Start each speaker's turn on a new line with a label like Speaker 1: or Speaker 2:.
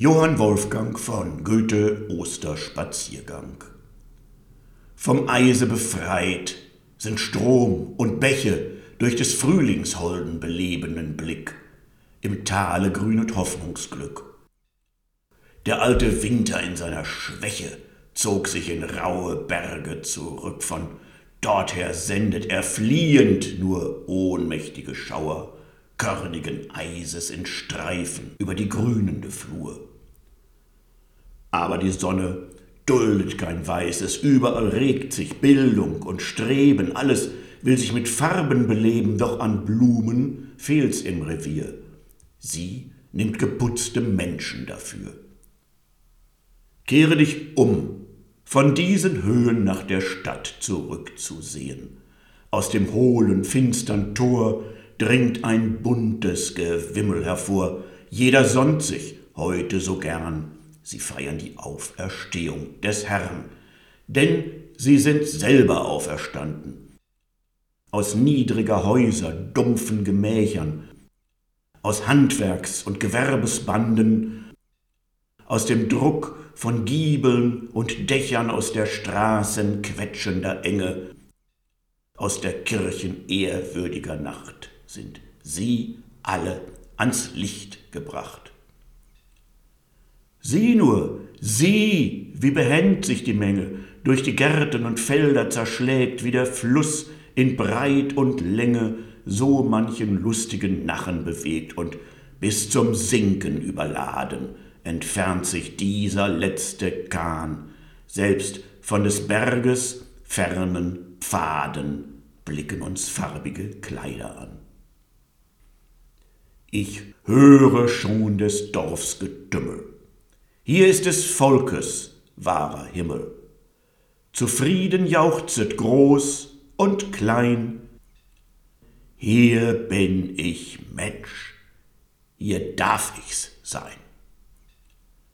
Speaker 1: Johann Wolfgang von Goethe Osterspaziergang. Vom Eise befreit sind Strom und Bäche durch des Frühlingsholden belebenden Blick, im Tale grünet Hoffnungsglück. Der alte Winter in seiner Schwäche zog sich in raue Berge zurück, von dorther sendet er fliehend nur ohnmächtige Schauer, körnigen Eises in Streifen über die grünende Flur. Aber die Sonne duldet kein Weißes, überall regt sich Bildung und Streben, alles will sich mit Farben beleben, doch an Blumen fehlt's im Revier. Sie nimmt geputzte Menschen dafür. Kehre dich um, von diesen Höhen nach der Stadt zurückzusehen. Aus dem hohlen, finstern Tor dringt ein buntes Gewimmel hervor. Jeder sonnt sich heute so gern. Sie feiern die Auferstehung des Herrn, denn sie sind selber auferstanden. Aus niedriger Häuser, dumpfen Gemächern, aus Handwerks- und Gewerbesbanden, aus dem Druck von Giebeln und Dächern aus der Straßen quetschender Enge, aus der Kirchen ehrwürdiger Nacht sind sie alle ans Licht gebracht. Sieh nur, sieh, wie behend sich die Menge durch die Gärten und Felder zerschlägt, wie der Fluss in Breit und Länge so manchen lustigen Narren bewegt und bis zum Sinken überladen entfernt sich dieser letzte Kahn, selbst von des Berges fernen Pfaden blicken uns farbige Kleider an. Ich höre schon des Dorfs Getümmel. Hier ist des Volkes wahrer Himmel. Zufrieden jauchzet groß und klein. Hier bin ich Mensch, hier darf ich's sein.